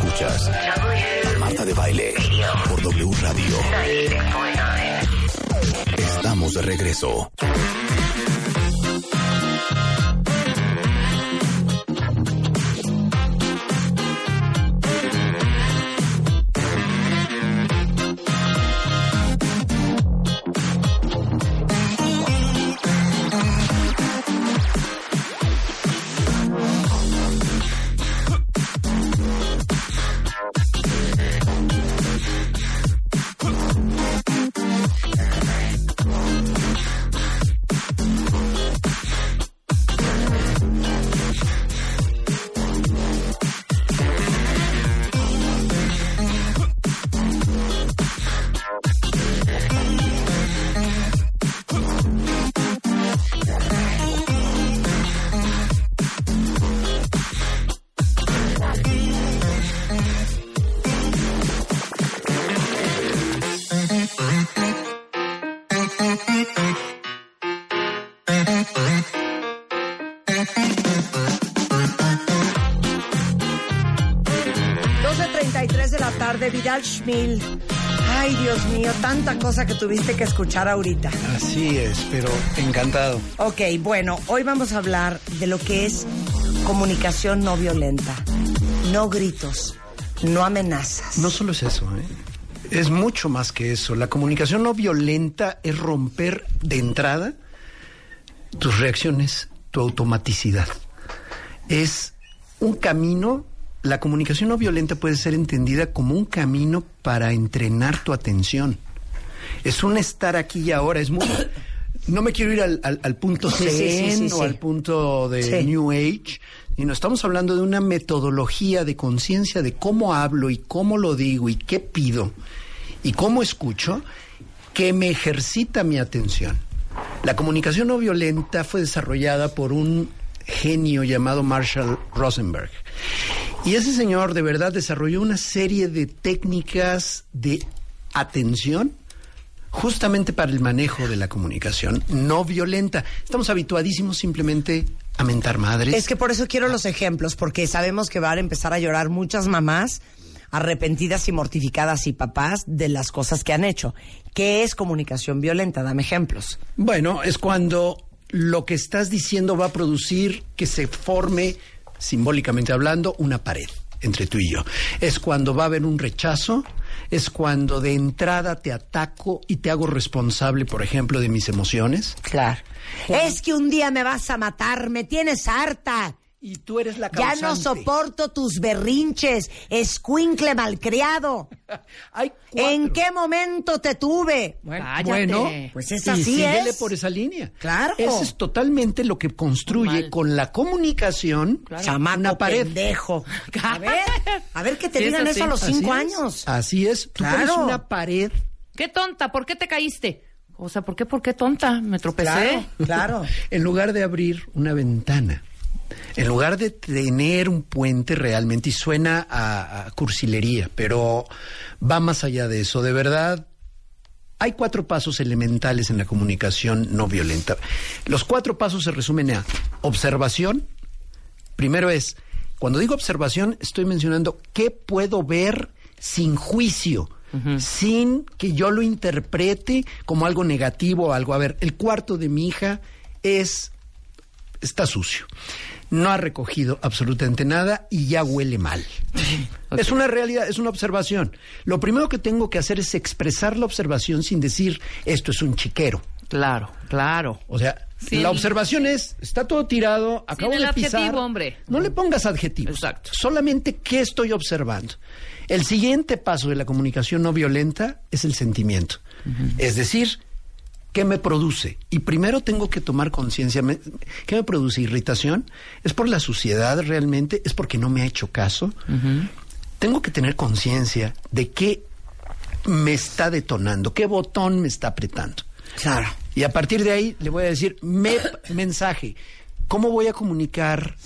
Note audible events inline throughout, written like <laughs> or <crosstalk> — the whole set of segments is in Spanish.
Escuchas Marta de Baile por W Radio. Estamos de regreso. Vidal Schmil. Ay, Dios mío, tanta cosa que tuviste que escuchar ahorita. Así es, pero encantado. Ok, bueno, hoy vamos a hablar de lo que es comunicación no violenta. No gritos, no amenazas. No solo es eso, ¿eh? es mucho más que eso. La comunicación no violenta es romper de entrada tus reacciones, tu automaticidad. Es un camino, la comunicación no violenta puede ser entendida como un camino para entrenar tu atención. Es un estar aquí y ahora, es muy... <coughs> No me quiero ir al, al- al punto sí, zen sí, sí, o al punto de. New Age, sino estamos hablando de una metodología de conciencia de cómo hablo y cómo lo digo y qué pido y cómo escucho que me ejercita mi atención. La comunicación no violenta fue desarrollada por un genio llamado Marshall Rosenberg. Y ese señor de verdad desarrolló una serie de técnicas de atención justamente para el manejo de la comunicación no violenta. Estamos habituadísimos simplemente a mentar madres. Es que por eso quiero los ejemplos, porque sabemos que van a empezar a llorar muchas mamás arrepentidas y mortificadas y papás de las cosas que han hecho. ¿Qué es comunicación violenta? Dame ejemplos. Bueno, es cuando lo que estás diciendo va a producir que se forme, simbólicamente hablando, una pared entre tú y yo. Es cuando va a haber un rechazo, es cuando de entrada te ataco y te hago responsable, por ejemplo, de mis emociones. Claro. Es que un día me vas a matar, me tienes harta. Y tú eres la Ya causante. no soporto tus berrinches, escuincle malcriado. <laughs> Hay. ¿En qué momento te tuve? Bueno, Pues es y así, síguele es. por esa línea. Claro. Eso es totalmente lo que construye Mal. con la comunicación Chamaco una pared. pendejo. <laughs> A ver, a ver que te Sí, digan eso a los Así cinco es. años. Así es. Tú Claro. pones una pared Qué tonta, ¿por qué te caíste? O sea, ¿por qué, por qué tonta? Me tropecé. Claro, claro. <laughs> en lugar de abrir una ventana. En lugar de tener un puente realmente, y suena a, a cursilería, pero va más allá de eso. De verdad, hay cuatro pasos elementales en la comunicación no violenta. Los cuatro pasos se resumen a observación. Primero es, cuando digo observación, estoy mencionando qué puedo ver sin juicio, sin que yo lo interprete como algo negativo o algo. A ver, el cuarto de mi hija es está sucio. No ha recogido absolutamente nada y ya huele mal. Es una realidad, es una observación. Lo primero que tengo que hacer es expresar la observación sin decir esto es un chiquero. Claro, claro. O sea, Sin- la observación es, está todo tirado, acabo el de pisar. adjetivo, hombre. No le pongas adjetivos. Exacto. Solamente qué estoy observando. El siguiente paso de la comunicación no violenta es el sentimiento. Es decir, ¿qué me produce? Y primero tengo que tomar conciencia. ¿Qué me produce? ¿Irritación? ¿Es por la suciedad realmente? ¿Es porque no me ha hecho caso? Tengo que tener conciencia de qué me está detonando, qué botón me está apretando. Claro. Y a partir de ahí le voy a decir, me, mensaje, ¿cómo voy a comunicar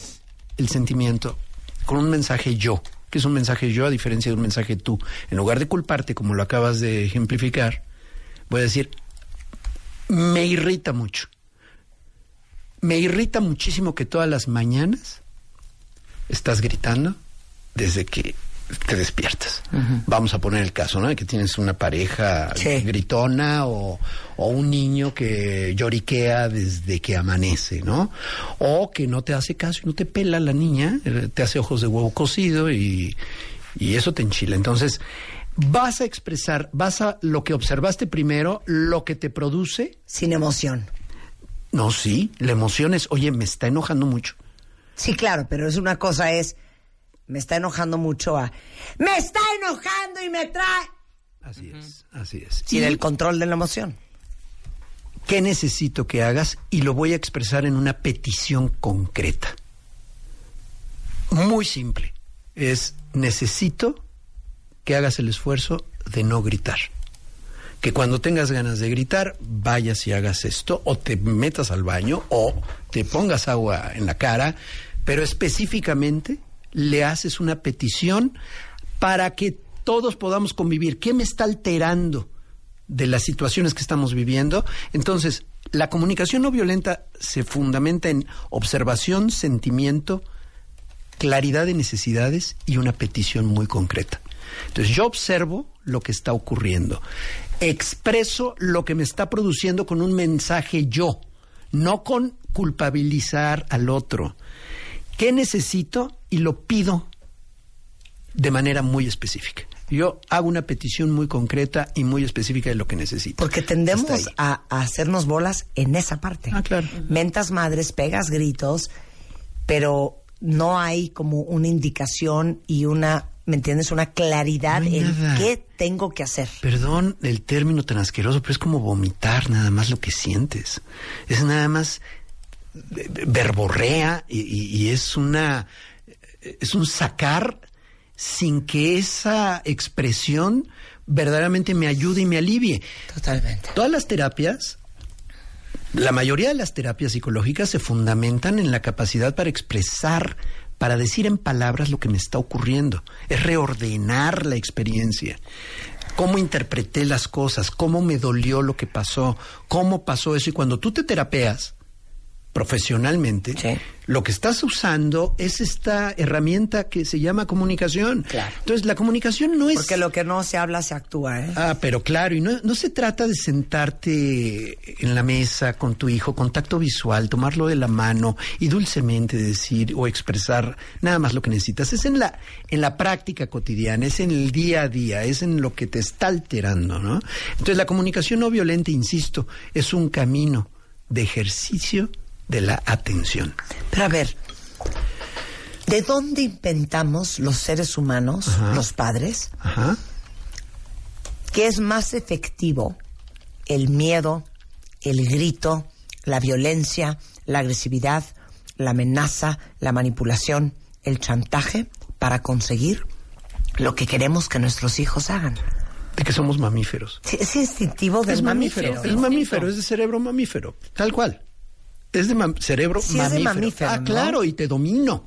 el sentimiento? Con un mensaje yo, que es un mensaje yo a diferencia de un mensaje tú. En lugar de culparte, como lo acabas de ejemplificar, voy a decir, me irrita mucho. Me irrita muchísimo que todas las mañanas estás gritando desde que te despiertas. Vamos a poner el caso, ¿no? Que tienes una pareja Sí. gritona o, o un niño que lloriquea desde que amanece, ¿no? O que no te hace caso y no te pela la niña, eh, te hace ojos de huevo cocido y, y eso te enchila. Entonces, vas a expresar, vas a lo que observaste primero, lo que te produce. Sin emoción. No, sí, la emoción es, oye, me está enojando mucho. Sí, claro, pero es una cosa es, me está enojando mucho a, me está enojando y me trae. Así es, así es. Sin Y- el control de la emoción. ¿Qué necesito que hagas? Y lo voy a expresar en una petición concreta. Muy simple. Es necesito que hagas el esfuerzo de no gritar. Que cuando tengas ganas de gritar, vayas y hagas esto, o te metas al baño, o te pongas agua en la cara, pero específicamente le haces una petición para que todos podamos convivir. ¿Qué me está alterando de las situaciones que estamos viviendo? Entonces, la comunicación no violenta se fundamenta en observación, sentimiento, claridad de necesidades y una petición muy concreta. Entonces yo observo lo que está ocurriendo, expreso lo que me está produciendo con un mensaje yo, no con culpabilizar al otro. ¿Qué necesito? Y lo pido de manera muy específica. Yo hago una petición muy concreta y muy específica de lo que necesito. Porque tendemos a, a hacernos bolas en esa parte. Ah, claro. Mentas madres, pegas gritos, pero no hay como una indicación y una, ¿me entiendes? Una claridad No en nada. qué tengo que hacer. Perdón el término tan asqueroso, pero es como vomitar nada más lo que sientes. Es nada más eh, verborrea y, y- y es una es un sacar sin que esa expresión verdaderamente me ayude y me alivie. Totalmente. Todas las terapias, la mayoría de las terapias psicológicas se fundamentan en la capacidad para expresar, para decir en palabras lo que me está ocurriendo. Es reordenar la experiencia. Cómo interpreté las cosas, cómo me dolió lo que pasó, cómo pasó eso. Y cuando tú te terapeas profesionalmente, Sí. lo que estás usando es esta herramienta que se llama comunicación. Claro. Entonces, la comunicación no es... Porque lo que no se habla se actúa, ¿eh? Ah, pero claro, y no, no se trata de sentarte en la mesa con tu hijo, contacto visual, tomarlo de la mano y dulcemente decir o expresar nada más lo que necesitas. Es en la, en la práctica cotidiana, es en el día a día, es en lo que te está alterando, ¿no? Entonces la comunicación no violenta, insisto, es un camino de ejercicio de la atención. Pero a ver, ¿de dónde inventamos los seres humanos, Ajá. los padres, Ajá. que es más efectivo el miedo, el grito, la violencia, la agresividad, la amenaza, la manipulación, el chantaje para conseguir lo que queremos que nuestros hijos hagan? De que somos mamíferos. Sí, Es instintivo del es mamífero, mamífero. es mamífero, es de cerebro mamífero, tal cual. Es de mam- cerebro Sí, es de mamífero. Ah, ¿no? claro, y te domino.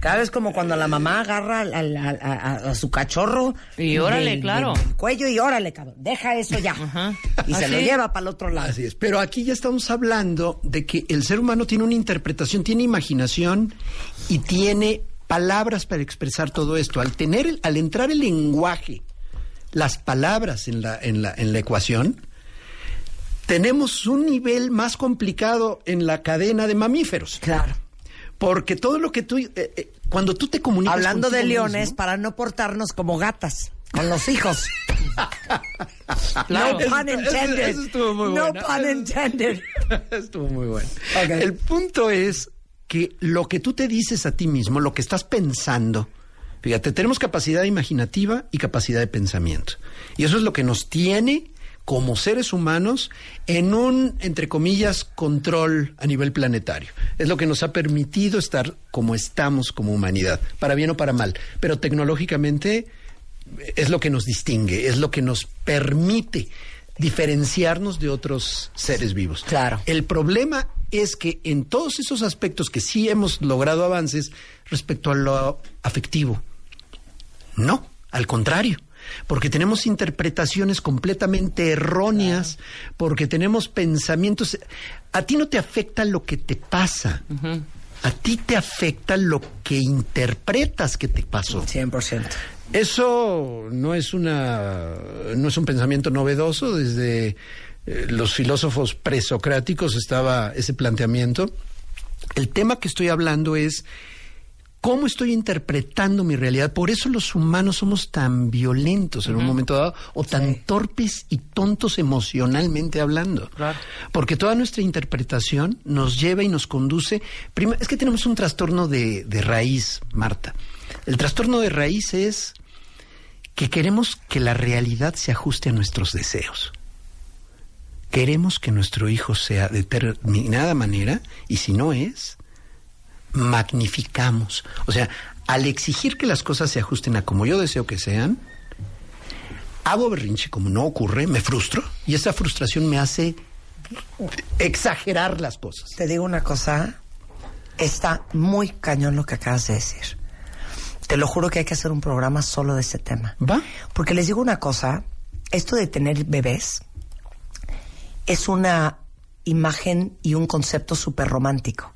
Cada vez como cuando la mamá agarra al- al- al- a, a- a su cachorro. Y órale, claro. del cuello y órale, cabrón. Deja eso ya. Ajá. Y se Así. lo lleva para el otro lado. Así es. Pero aquí ya estamos hablando de que el ser humano tiene una interpretación, tiene imaginación y tiene palabras para expresar todo esto. Al tener, el- al entrar el lenguaje, las palabras en la, en la, en la ecuación, tenemos un nivel más complicado en la cadena de mamíferos. Claro. Porque todo lo que tú, eh, eh, cuando tú te comunicas Hablando de leones, mismo- para no portarnos como gatas con los hijos. <laughs> Claro. No pun Eso- intended. eso estuvo muy no bueno. pun intended. <laughs> Estuvo muy bueno. El punto es que lo que tú te dices a ti mismo, lo que estás pensando, fíjate, tenemos capacidad imaginativa y capacidad de pensamiento. Y eso es lo que nos tiene como seres humanos en un, entre comillas, control a nivel planetario. Es lo que nos ha permitido estar como estamos como humanidad, para bien o para mal. Pero tecnológicamente es lo que nos distingue, es lo que nos permite diferenciarnos de otros seres vivos. Claro. El problema es que en todos esos aspectos que sí hemos logrado avances respecto a lo afectivo, no, al contrario. Porque tenemos interpretaciones completamente erróneas, porque tenemos pensamientos. A ti no te afecta lo que te pasa. A ti te afecta lo que interpretas que te pasó. 100%. Eso no es una no es un pensamiento novedoso desde eh, los filósofos presocráticos estaba ese planteamiento. El tema que estoy hablando es cómo estoy interpretando mi realidad. Por eso los humanos somos tan violentos en un momento dado o tan Sí. torpes y tontos emocionalmente hablando. Claro. Porque toda nuestra interpretación nos lleva y nos conduce. Es que tenemos un trastorno de, de raíz, Marta. El trastorno de raíz es que queremos que la realidad se ajuste a nuestros deseos. Queremos que nuestro hijo sea de determinada manera y si no es, magnificamos. O sea, al exigir que las cosas se ajusten a como yo deseo que sean, hago berrinche como no ocurre, me frustro y esa frustración me hace exagerar las cosas. Te digo una cosa, está muy cañón lo que acabas de decir. Te lo juro que hay que hacer un programa solo de ese tema. ¿Va? Porque les digo una cosa, esto de tener bebés es una imagen y un concepto súper romántico.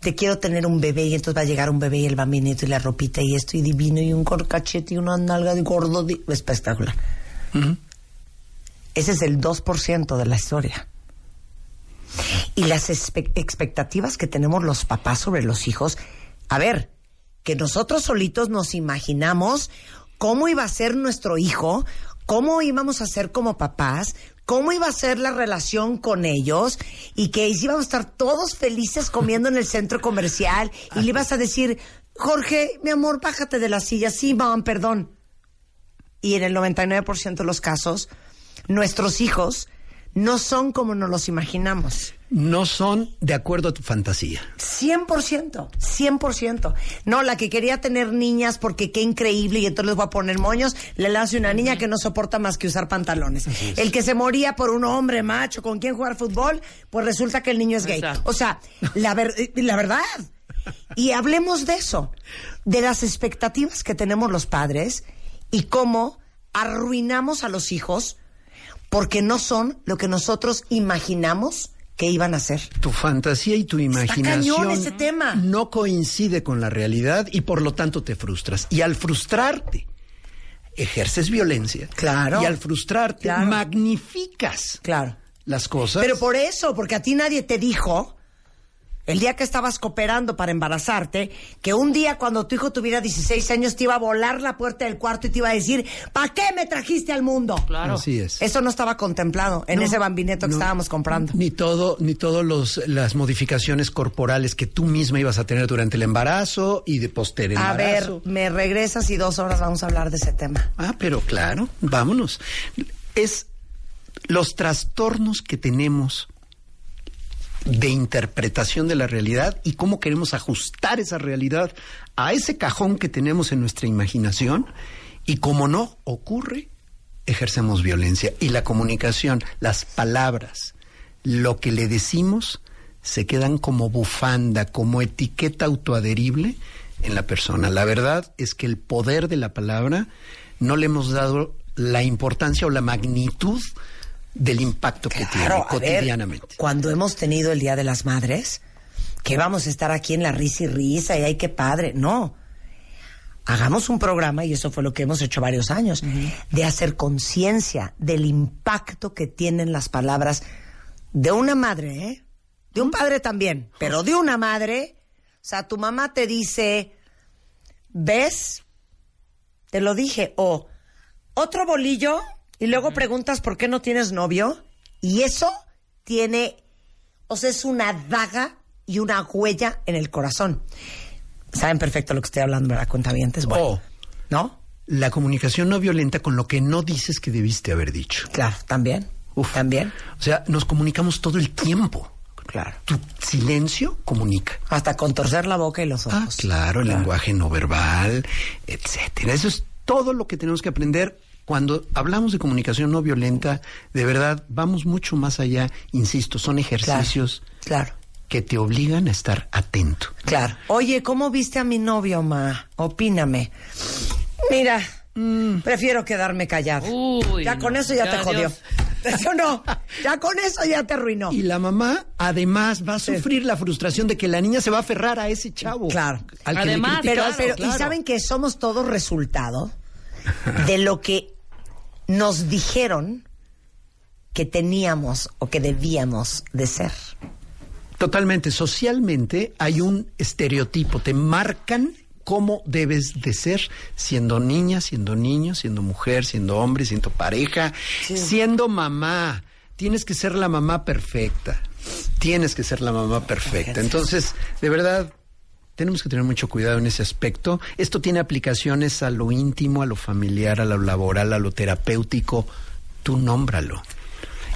Te quiero tener un bebé y entonces va a llegar un bebé y el bambinito y la ropita y esto y divino y un corcachete y una nalga de gordo de- espectacular. Ese es el 2% de la historia. Y las expectativas que tenemos los papás sobre los hijos, a ver, que nosotros solitos nos imaginamos cómo iba a ser nuestro hijo, cómo íbamos a ser como papás, cómo iba a ser la relación con ellos y que íbamos a estar todos felices comiendo en el centro comercial y le ibas a decir, Jorge, mi amor, bájate de la silla, sí, mam, perdón. Y en el 99% de los casos, nuestros hijos no son como nos los imaginamos. No son de acuerdo a tu fantasía. 100%, 100%. No, la que quería tener niñas porque qué increíble y entonces les voy a poner moños, le lanzo una niña que no soporta más que usar pantalones. El que se moría por un hombre macho con quien jugar fútbol, pues resulta que el niño es gay. O sea, la, ver- la verdad. Y hablemos de eso, de las expectativas que tenemos los padres y cómo arruinamos a los hijos porque no son lo que nosotros imaginamos que iban a ser. Tu fantasía y tu imaginación ese tema. no coincide con la realidad y por lo tanto te frustras. Y al frustrarte, ejerces violencia. Claro. Y al frustrarte, Claro. magnificas Claro. las cosas. Pero por eso, porque a ti nadie te dijo, el día que estabas cooperando para embarazarte, que un día cuando tu hijo tuviera 16 años te iba a volar la puerta del cuarto y te iba a decir, ¿para qué me trajiste al mundo? Claro. Así es. Eso no estaba contemplado en No, ese bambineto que no. estábamos comprando. Ni todo, ni todos los las modificaciones corporales que tú misma ibas a tener durante el embarazo y de posterior A ver, embarazo. me regresas y dos horas vamos a hablar de ese tema. Ah, pero claro, vámonos. Es los trastornos que tenemos de interpretación de la realidad y cómo queremos ajustar esa realidad a ese cajón que tenemos en nuestra imaginación y como no ocurre, ejercemos violencia y la comunicación, las palabras, lo que le decimos se quedan como bufanda, como etiqueta autoadherible en la persona. La verdad es que el poder de la palabra no le hemos dado la importancia o la magnitud del impacto que tiene ver, cotidianamente. cuando hemos tenido el Día de las Madres, que vamos a estar aquí en la risa y risa y ay, qué padre. No. Hagamos un programa, y eso fue lo que hemos hecho varios años, de hacer conciencia del impacto que tienen las palabras de una madre, ¿eh? De un padre también, pero de una madre. O sea, tu mamá te dice, ¿ves? Te lo dije. O otro bolillo y luego preguntas por qué no tienes novio. Y eso tiene, o sea, es una daga y una huella en el corazón. Saben perfecto lo que estoy hablando, ¿verdad? Cuentavientes. Bueno, Oh. ¿no? La comunicación no violenta con lo que no dices que debiste haber dicho. Claro, también. Uf. También. O sea, nos comunicamos todo el tiempo. Claro. Tu silencio comunica. Hasta con torcer la boca y los ojos. Ah, claro, el lenguaje no verbal, etcétera. Eso es todo lo que tenemos que aprender. Cuando hablamos de comunicación no violenta, de verdad, vamos mucho más allá. Insisto, son ejercicios Claro. que te obligan a estar atento. Claro. Oye, ¿cómo viste a mi novio, ma? Opíname. Mira, prefiero quedarme callado. Uy, ya con no, eso ya, ya, te jodió. Dios. <laughs> ¿Sí o no? Ya con eso ya te arruinó. Y la mamá, además, va a sufrir la frustración de que la niña se va a aferrar a ese chavo. Claro. Al que le Además, Pero, pero claro. y saben que somos todos resultado de lo que nos dijeron que teníamos o que debíamos de ser. Totalmente. Socialmente hay un estereotipo. Te marcan cómo debes de ser siendo niña, siendo niño, siendo mujer, siendo hombre, siendo pareja, siendo mamá. Tienes que ser la mamá perfecta. Tienes que ser la mamá perfecta. Entonces, de verdad, tenemos que tener mucho cuidado en ese aspecto. Esto tiene aplicaciones a lo íntimo, a lo familiar, a lo laboral, a lo terapéutico. Tú nómbralo.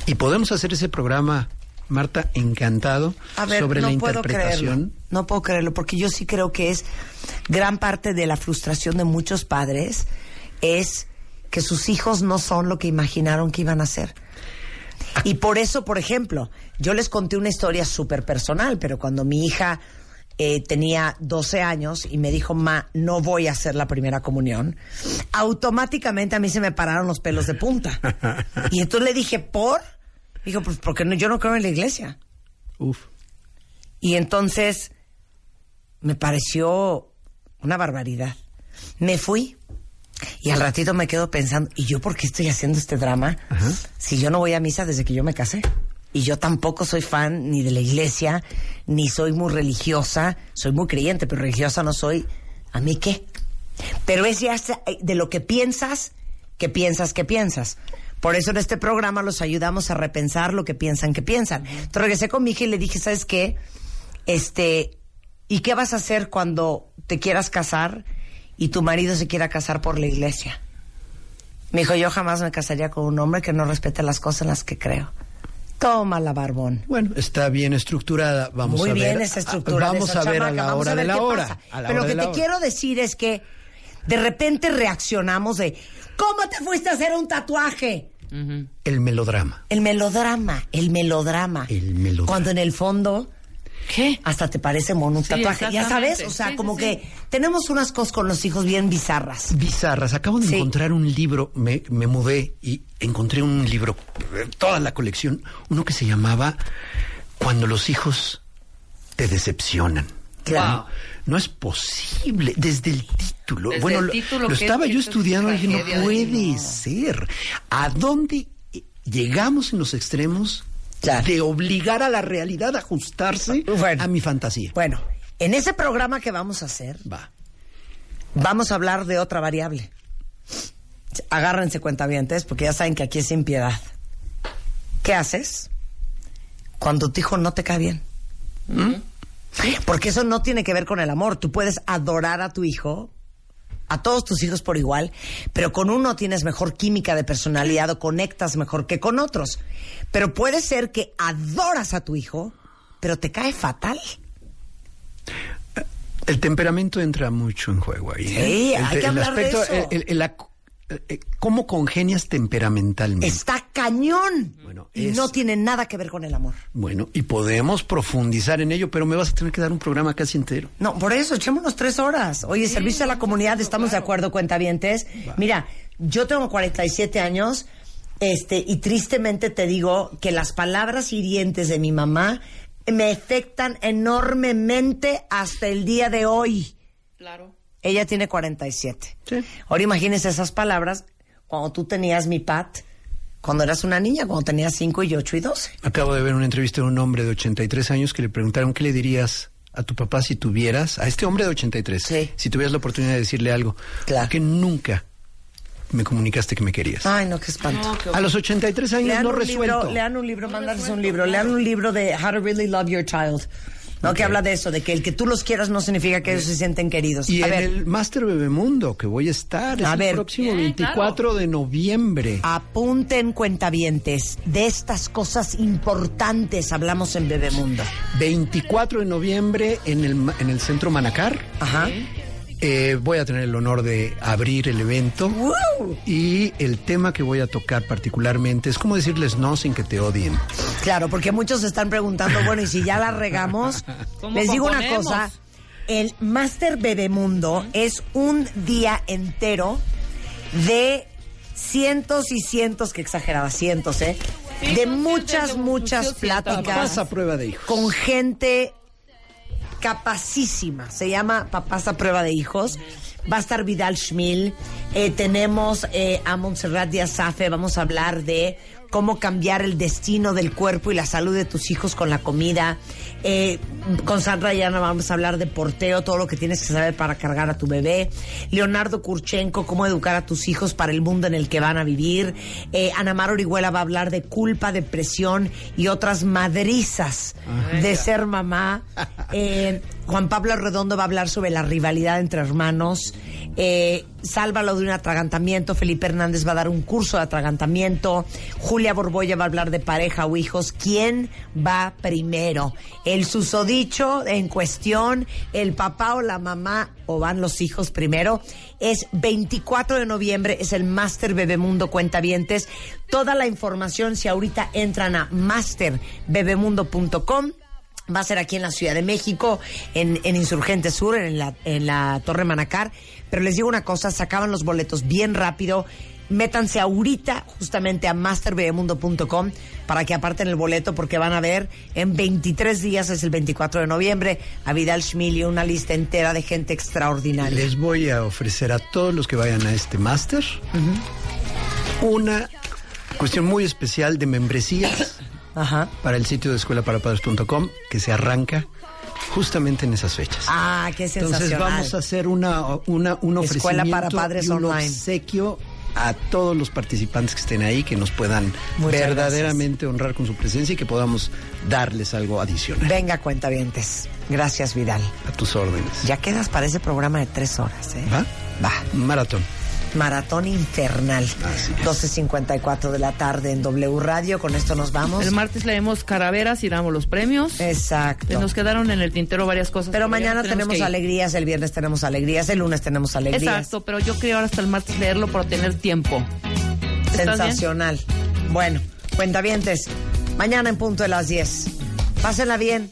Y podemos hacer ese programa, Marta, encantado, A ver, sobre no la puedo creerlo. interpretación. No puedo creerlo, porque yo sí creo que es gran parte de la frustración de muchos padres es que sus hijos no son lo que imaginaron que iban a ser. Y por eso, por ejemplo, yo les conté una historia súper personal, pero cuando mi hija eh, tenía 12 años y me dijo, ma, no voy a hacer la primera comunión, automáticamente a mí se me pararon los pelos de punta. Y entonces le dije, ¿por? Dijo, pues porque no, yo no creo en la iglesia. Uf. Y entonces me pareció una barbaridad. Me fui y al ratito me quedo pensando, ¿y yo por qué estoy haciendo este drama? Si yo no voy a misa desde que yo me casé. Y yo tampoco soy fan ni de la iglesia, ni soy muy religiosa. Soy muy creyente, pero religiosa no soy. ¿A mí qué? Pero es ya sa- de lo que piensas, que piensas, que piensas. Por eso en este programa los ayudamos a repensar lo que piensan, que piensan. Entonces regresé con mi hija y le dije, ¿sabes qué? Este, ¿y qué vas a hacer cuando te quieras casar y tu marido se quiera casar por la iglesia? Me dijo, yo jamás me casaría con un hombre que no respete las cosas en las que creo. Toma la barbón. Bueno, está bien estructurada. Vamos Muy a ver. bien esa estructura. Vamos a ver a la vamos hora a ver de la qué hora. Pero lo que te hora. quiero decir es que de repente reaccionamos de, ¿cómo te fuiste a hacer un tatuaje? El melodrama. El melodrama, el melodrama. El melodrama. Cuando en el fondo ¿Qué? hasta te parece mono un Sí, tatuaje. Ya sabes, o sea, Sí, como sí, que tenemos unas cosas con los hijos bien bizarras. Bizarras. Acabo de Sí. encontrar un libro, me, me mudé y encontré un libro, toda la colección, uno que se llamaba Cuando los hijos te decepcionan. Claro. No es posible, desde el título. Desde bueno, el lo, título, lo que estaba es- yo estudiando y dije, no de- puede ser. ¿A dónde llegamos en los extremos De obligar a la realidad a ajustarse Bueno. a mi fantasía? Bueno, en ese programa que vamos a hacer, Va. vamos a hablar de otra variable. Agárrense cuentavientes, porque ya saben que aquí es sin piedad. ¿Qué haces cuando tu hijo no te cae bien? ¿Mm? Porque eso no tiene que ver con el amor. Tú puedes adorar a tu hijo, a todos tus hijos por igual, pero con uno tienes mejor química de personalidad o conectas mejor que con otros. Pero puede ser que adoras a tu hijo, pero te cae fatal. El temperamento entra mucho en juego ahí. Sí, ¿eh? El hay que el hablar de aspecto, eso. el- ¿Cómo congenias temperamentalmente? Está cañón. Bueno, y es- no tiene nada que ver con el amor. Bueno, y podemos profundizar en ello, pero me vas a tener que dar un programa casi entero. No, por eso, echémonos tres horas. Oye, servicio a la comunidad, ¿estamos de acuerdo, cuentavientes? Mira, yo tengo 47 años, este, y tristemente te digo que las palabras hirientes de mi mamá me afectan enormemente hasta el día de hoy. Claro. Ella tiene 47. Sí. Ahora imagínense esas palabras cuando tú tenías mi pat, cuando eras una niña, cuando tenías 5 y 8 y 12. Acabo de ver una entrevista de un hombre de 83 años que le preguntaron qué le dirías a tu papá si tuvieras, a este hombre de 83, Sí. si tuvieras la oportunidad de decirle algo, Claro. que nunca me comunicaste que me querías. Ay, no, qué espanto. No, qué a los 83 años Lean no resuelto. libro, lean un libro, mandarles un libro, lean un libro de How to Really Love Your Child. ¿No? Que habla de eso, de que el que tú los quieras no significa que ellos se sienten queridos. Y a en ver, el Máster Bebemundo, que voy a estar es A el próximo Bien, 24 de noviembre. apunten cuentavientes. De estas cosas importantes hablamos en Bebemundo. 24 de noviembre en el, en el Centro Manacar. Ajá. Eh, voy a tener el honor de abrir el evento. Y el tema que voy a tocar particularmente es cómo decirles no sin que te odien. Claro, porque muchos se están preguntando, <laughs> bueno, y si ya la regamos, ¿Cómo les digo una cosa, el Master Bebemundo es un día entero de cientos y cientos, que exagerada, cientos, ¿eh? de muchas, muchas pláticas Papás a prueba de hijos. con gente capacísima. Se llama Papás a prueba de hijos. Va a estar Vidal Schmil. Eh, tenemos eh, a Montserrat Díaz Safe. Vamos a hablar de cómo cambiar el destino del cuerpo y la salud de tus hijos con la comida. Eh, con Sandra Llana vamos a hablar de porteo, todo lo que tienes que saber para cargar a tu bebé. Leonardo Kurchenko, cómo educar a tus hijos para el mundo en el que van a vivir. Eh, Ana Mar Orihuela va a hablar de culpa, depresión y otras madrizas de ser mamá. Eh, Juan Pablo Redondo va a hablar sobre la rivalidad entre hermanos. Eh, Sálvalo de un atragantamiento. Felipe Hernández va a dar un curso de atragantamiento. Julia Borboya va a hablar de pareja o hijos. ¿Quién va primero? ¿El susodicho en cuestión? ¿El papá o la mamá? ¿O van los hijos primero? Es 24 de noviembre, es el Master Bebemundo Cuentavientes. Toda la información, si ahorita entran a masterbebemundo.com, Va a ser aquí en la Ciudad de México, en, en Insurgente Sur, en la, en la Torre Manacar. Pero les digo una cosa, sacaban los boletos bien rápido. Métanse ahorita justamente a masterbebemundo.com para que aparten el boleto porque van a ver en 23 días, es el 24 de noviembre, a Vidal Schmil y una lista entera de gente extraordinaria. Les voy a ofrecer a todos los que vayan a este máster una cuestión muy especial de membresías <coughs> Ajá. para el sitio de escuelaparapadres.com que se arranca justamente en esas fechas. Ah, qué sensacional. Entonces vamos a hacer una, una, un Escuela ofrecimiento para padres y un online. obsequio a todos los participantes que estén ahí, que nos puedan Muchas verdaderamente honrar con su presencia y que podamos darles algo adicional. Venga, cuentavientes. Gracias, Vidal. A tus órdenes. Ya quedas para ese programa de tres horas, ¿eh? ¿Va? Va. Maratón. Maratón infernal. Así es. 12.54 de la tarde en W Radio. Con esto nos vamos. El martes leemos caraveras y damos los premios. Exacto. Nos quedaron en el tintero varias cosas. Pero mañana tenemos alegrías, el viernes tenemos alegrías, el lunes tenemos alegrías. Exacto, pero yo quería ahora hasta el martes leerlo para tener tiempo. Sensacional. Bueno, cuentavientes, mañana en punto de las 10. Pásenla bien,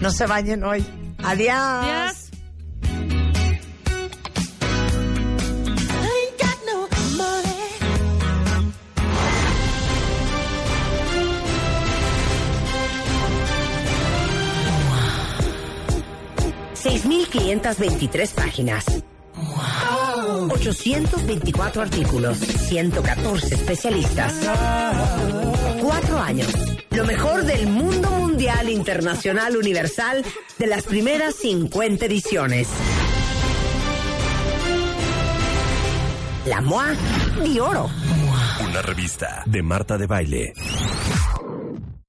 no se bañen hoy. Adiós. Adiós. 6.523 páginas. 824 artículos. 114 especialistas. Cuatro años. Lo mejor del mundo mundial, internacional, universal de las primeras 50 ediciones. La MOA de oro. Una revista de Marta de Baile.